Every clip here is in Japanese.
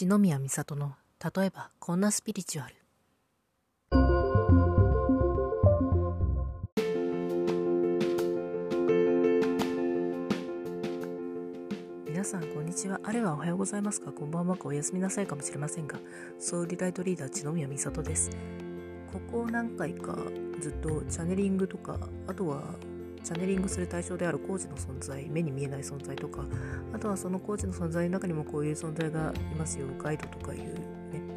篠宮美里の例えばこんなスピリチュアル。皆さんこんにちは。あれはおはようございますか？こんばんはか？おやすみなさいかもしれませんがソウルライトリーダー篠宮美里です。ここ何回かずっとチャネリングとかあとはチャネリングする対象であるコーチの存在目に見えない存在とかあとはそのコーチの存在の中にもこういう存在がいますよガイドとかいうね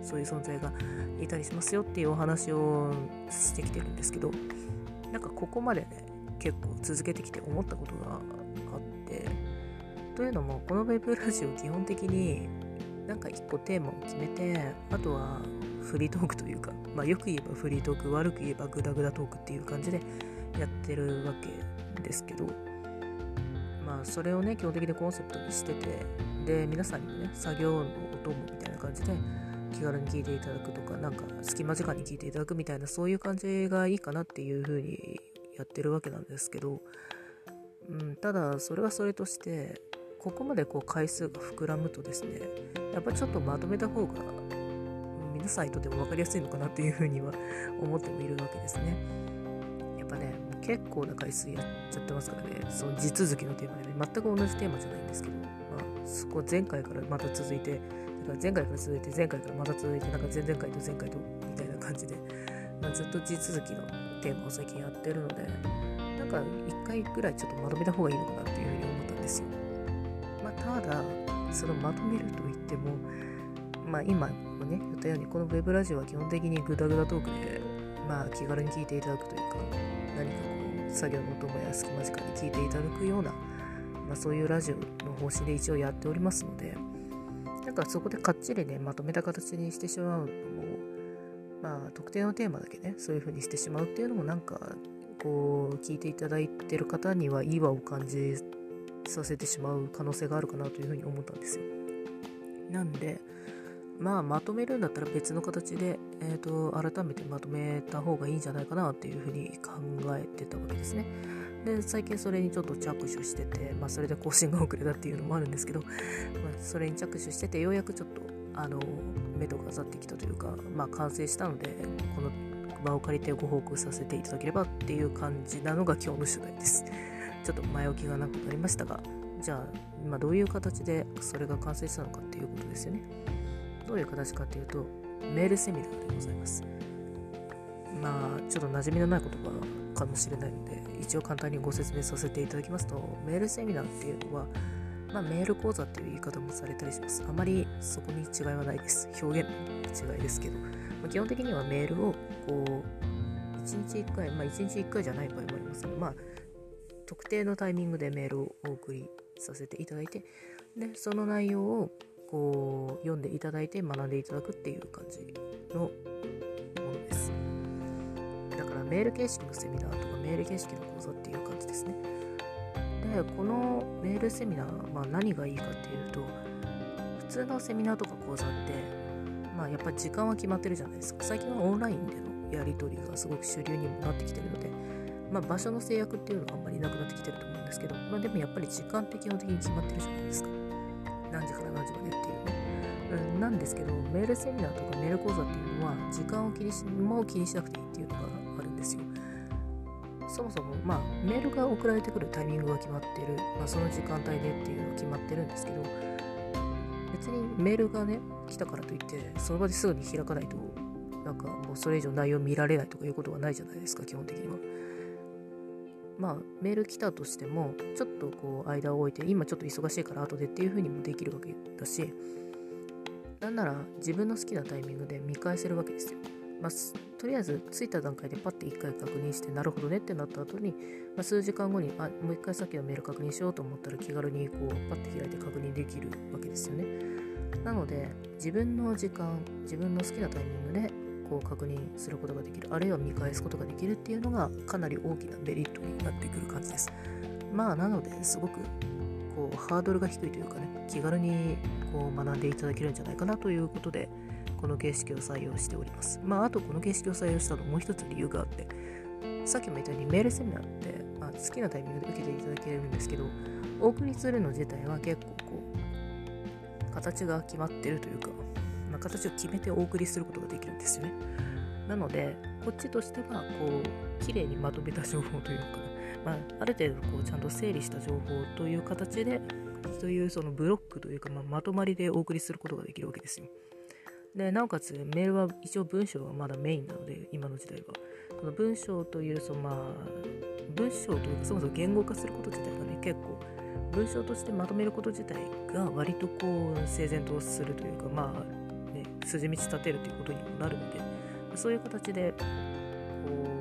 そういう存在がいたりしますよっていうお話をしてきてるんですけどなんかここまでね結構続けてきて思ったことがあってというのもこのウェブラジオ基本的になんか一個テーマを決めてあとはフリートークというか、まあ、よく言えばフリートーク悪く言えばグダグダトークっていう感じでやってるわけですけどまあそれをね基本的にコンセプトにしててで皆さんにもね作業のお供みたいな感じで気軽に聞いていただくとかなんか隙間時間に聞いていただくみたいなそういう感じがいいかなっていう風にやってるわけなんですけど、うん、ただそれはそれとしてここまでこう回数が膨らむとですねやっぱちょっとまとめた方が皆さんにとっても分かりやすいのかなっていうふうには思ってもいるわけですね。ぱね結構な回数やっちゃってますからねその地続きのテーマでね全く同じテーマじゃないんですけど、まあ、そこ前回からまた続いてだから前回から続いて前回からまた続いてなんか前々回と前回とみたいな感じで、まあ、ずっと地続きのテーマを最近やってるのでなんか一回ぐらいちょっとまとめた方がいいのかなっていうふうに思ったんですよ。まあ、ただそのまとめると言ってもまあ今もね言ったようにこのウェブラジオは基本的にグダグダトークでまあ気軽に聞いていただくというか何かこう作業のお供や隙間時間に聞いていただくような、まあ、そういうラジオの方針で一応やっておりますのでなんかそこでかっちりねまとめた形にしてしまうのもまあ特定のテーマだけねそういう風にしてしまうっていうのもなんかこう聞いていただいてる方には違和を感じさせてしまう可能性があるかなというふうに思ったんですよ。なんでまあまとめるんだったら別の形で、えーと、改めてまとめた方がいいんじゃないかなっていうふうに考えてたわけですね。で最近それにちょっと着手してて、まあ、それで更新が遅れたっていうのもあるんですけど、まあ、それに着手しててようやくちょっとあの目とがざってきたというか、まあ、完成したのでこの場を借りてご報告させていただければっていう感じなのが今日の取材です。ちょっと前置きがなくなりましたがじゃあ、まあ、どういう形でそれが完成したのかっていうことですよね。どういう形かというと、メールセミナーでございます。まあ、ちょっと馴染みのない言葉かもしれないので、一応簡単にご説明させていただきますと、メールセミナーっていうのは、まあ、メール講座っていう言い方もされたりします。あまりそこに違いはないです。表現の違いですけど、まあ、基本的にはメールを、こう、1日1回、まあ1日1回じゃない場合もありますけど、まあ、特定のタイミングでメールをお送りさせていただいて、で、その内容をこう読んでいただいて学んでいただくっていう感じのものです。だからメール形式のセミナーとかメール形式の講座っていう感じですね。で、このメールセミナー、まあ、何がいいかっていうと、普通のセミナーとか講座って、まあやっぱ時間は決まってるじゃないですか。最近はオンラインでのやり取りがすごく主流にもなってきてるので、まあ場所の制約っていうのはあんまりなくなってきてると思うんですけど、まあでもやっぱり時間って基本的に決まってるじゃないですか。何時から何時までっていうね。うん、なんですけど、メールセミナーとかメール講座っていうのは、時間を気にし、もう気にしなくていいっていうのがあるんですよ。そもそも、まあ、メールが送られてくるタイミングが決まってる、まあ、その時間帯でっていうのが決まってるんですけど、別にメールがね、来たからといって、その場ですぐに開かないと、なんかもうそれ以上内容見られないとかいうことはないじゃないですか、基本的には。まあ、メール来たとしても、ちょっとこう、間を置いて、今ちょっと忙しいから後でっていう風にもできるわけだし、なんなら自分の好きなタイミングで見返せるわけですよ。まあ、とりあえず着いた段階でパッて1回確認してなるほどねってなった後に、まあ、数時間後にあもう1回さっきのメール確認しようと思ったら気軽にこうパッて開いて確認できるわけですよね。なので自分の時間自分の好きなタイミングでこう確認することができるあるいは見返すことができるっていうのがかなり大きなメリットになってくる感じです。まあなのですごくこうハードルが低いというかね気軽にこう学んでいただけるんじゃないかなということでこの形式を採用しております。まああとこの形式を採用したのもう一つ理由があってさっきも言ったようにメールセミナーって、まあ、好きなタイミングで受けていただけるんですけどお送りするの自体は結構こう形が決まってるというか形を決めてお送りすることができるんですよね。なので、こっちとしては、こう、綺麗にまとめた情報というか、まあ、ある程度こうちゃんと整理した情報という形で、そういうそのブロックというか、まあ、まとまりでお送りすることができるわけですよ。で、なおかつメールは一応文章がまだメインなので、今の時代は。この文章という、そのまあ、文章というか、そもそも言語化すること自体がね、結構、文章としてまとめること自体が割とこう、整然とするというか、まあ、筋道立てるということにもなるので、そういう形で、こ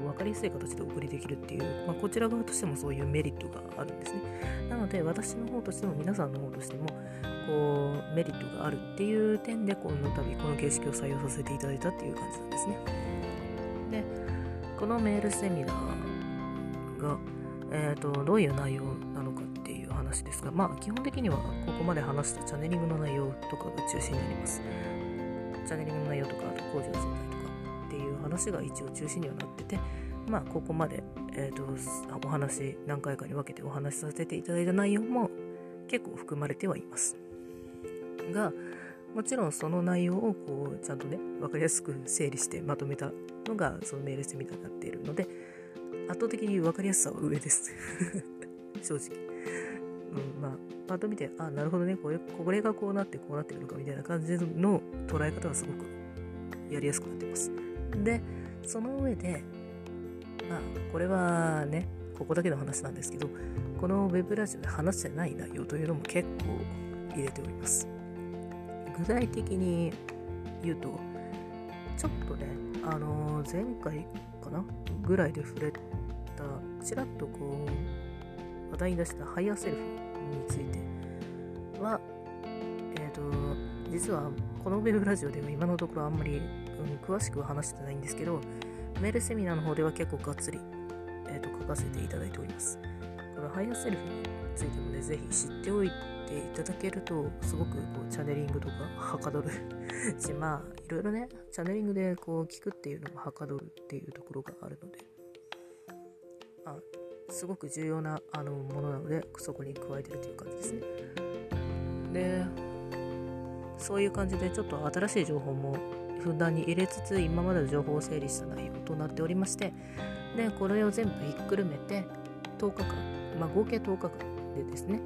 う、分かりやすい形でお送りできるっていう、まあ、こちら側としてもそういうメリットがあるんですね。なので、私の方としても、皆さんの方としても、こうメリットがあるっていう点でこの度この形式を採用させていただいたっていう感じなんですね。でこのメールセミナーが、えーと、どういう内容なのかっていう話ですがまあ基本的にはここまで話したチャネリングの内容とかが中心になります。チャネリングの内容とかあと工事の存在とかっていう話が一応中心にはなっててまあここまで、えーとお話何回かに分けてお話しさせていただいた内容も結構含まれてはいます。がもちろんその内容をこうちゃんとね分かりやすく整理してまとめたのがそのメールしてみたになっているので圧倒的に分かりやすさは上です 正直、うん、まあパッと見てあなるほどね。これこれがこうなってこうなってるのかみたいな感じの捉え方はすごくやりやすくなってます。でその上でまあこれはねここだけの話なんですけどこの web ラジオで話してない内容というのも結構入れております。具体的に言うとちょっとねあの、前回かな？ぐらいで触れたちらっとこう話題に出したハイヤーセルフについてはえ、ー、と実はこのウェブラジオでは今のところあんまり、うん、詳しくは話してないんですけどメールセミナーの方では結構がっつり、えーと、書かせていただいております。このハイヤーセルフについてもねぜひ知っておいてていただけるとすごくこうチャネリングとかはかどる。しまあいろいろねチャネリングでこう聞くっていうのもはかどるっていうところがあるので。あすごく重要なあのものなのでそこに加えてるという感じですね。でそういう感じでちょっと新しい情報もふんだんに入れつつ今までの情報を整理した内容となっておりましてでこれを全部ひっくるめて10日間まあ合計10日間でですね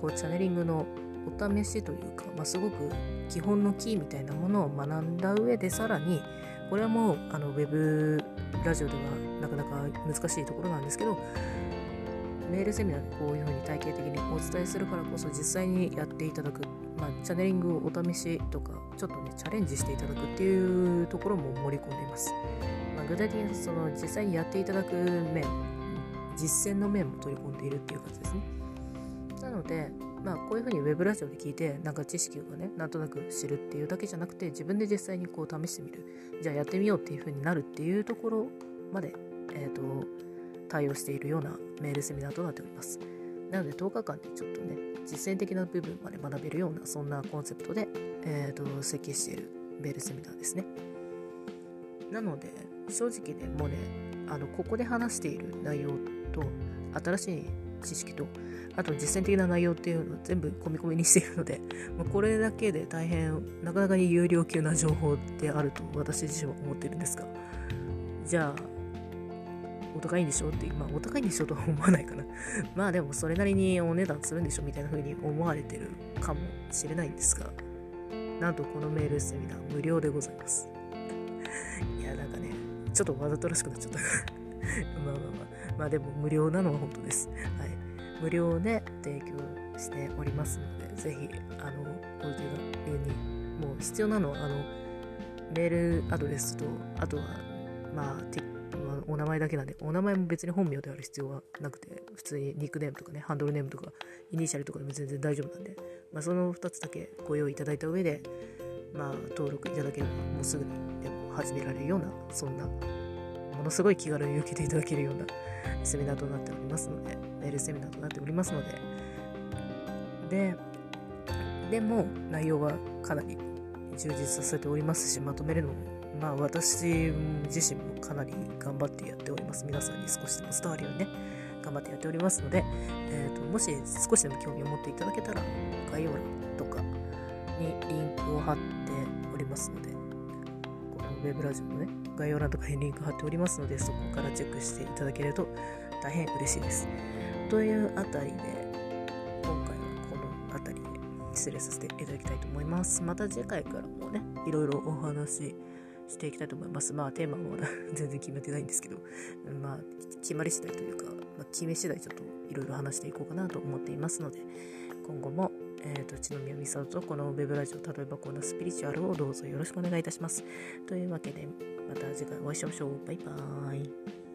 こうチャネリングのお試しというか、まあ、すごく基本のキーみたいなものを学んだ上でさらにこれはもうあのウェブラジオではなかなか難しいところなんですけどメールセミナーでこういうふうに体系的にお伝えするからこそ実際にやっていただく、まあ、チャネリングをお試しとかちょっとねチャレンジしていただくっていうところも盛り込んでいます、まあ、具体的にその実際にやっていただく面実践の面も取り込んでいるっていう感じですねなので、まあ、こういうふうにウェブラジオで聞いて、なんか知識をね、なんとなく知るっていうだけじゃなくて、自分で実際にこう試してみる。じゃあやってみようっていうふうになるっていうところまで、えっ、ー、と、対応しているようなメールセミナーとなっております。なので10日間でちょっとね、実践的な部分まで学べるような、そんなコンセプトで、えっ、ー、と、設計しているメールセミナーですね。なので、正直ね、もうね、あの、ここで話している内容と、新しい知識と、あと実践的な内容っていうのを全部込み込みにしているので、まあ、これだけで大変なかなかに有料級な情報であると私自身は思ってるんですがじゃあお高いんでしょってまあお高いんでしょとは思わないかな。まあでもそれなりにお値段するんでしょみたいな風に思われてるかもしれないんですが。なんとこのメールセミナー無料でございます。いやなんかねちょっとわざとらしくなっちゃった。まあまあまあ。まあでも無料なのは本当です。はい。無料で提供しておりますので、ぜひ、あの、こういうに、もう必要なのは、あの、メールアドレスと、あとは、まあ、名前だけなんで、お名前も別に本名である必要はなくて、普通にニックネームとかね、ハンドルネームとか、イニシャルとかでも全然大丈夫なんで、まあ、その2つだけご用意いただいた上で、まあ、登録いただければ、もうすぐにでも始められるような、そんな、ものすごい気軽に受けていただけるようなセミナーとなっておりますので、メールセミナーとなっておりますので、で、でも内容はかなり充実させておりますし、まとめるのも、まあ私自身もかなり頑張ってやっております。皆さんに少しでも伝わるようにね、頑張ってやっておりますので、えーと、もし少しでも興味を持っていただけたら、概要欄とかにリンクを貼っておりますので、このウェブラジオのね、概要欄とかにリンク貼っておりますので、そこからチェックしていただけると大変嬉しいです。というあたりで、今回はこのあたりで失礼させていただきたいと思います。また次回からもね、いろいろお話していきたいと思います。まあテーマもま だ全然決めてないんですけど、まあ決まり次第というか、まあ、決め次第ちょっといろいろ話していこうかなと思っていますので、今後も、えーと、と野宮美里とこのウェブラジオ例えばこんなスピリチュアルをどうぞよろしくお願いいたします。というわけで、また次回お会いしましょう。バイバーイ。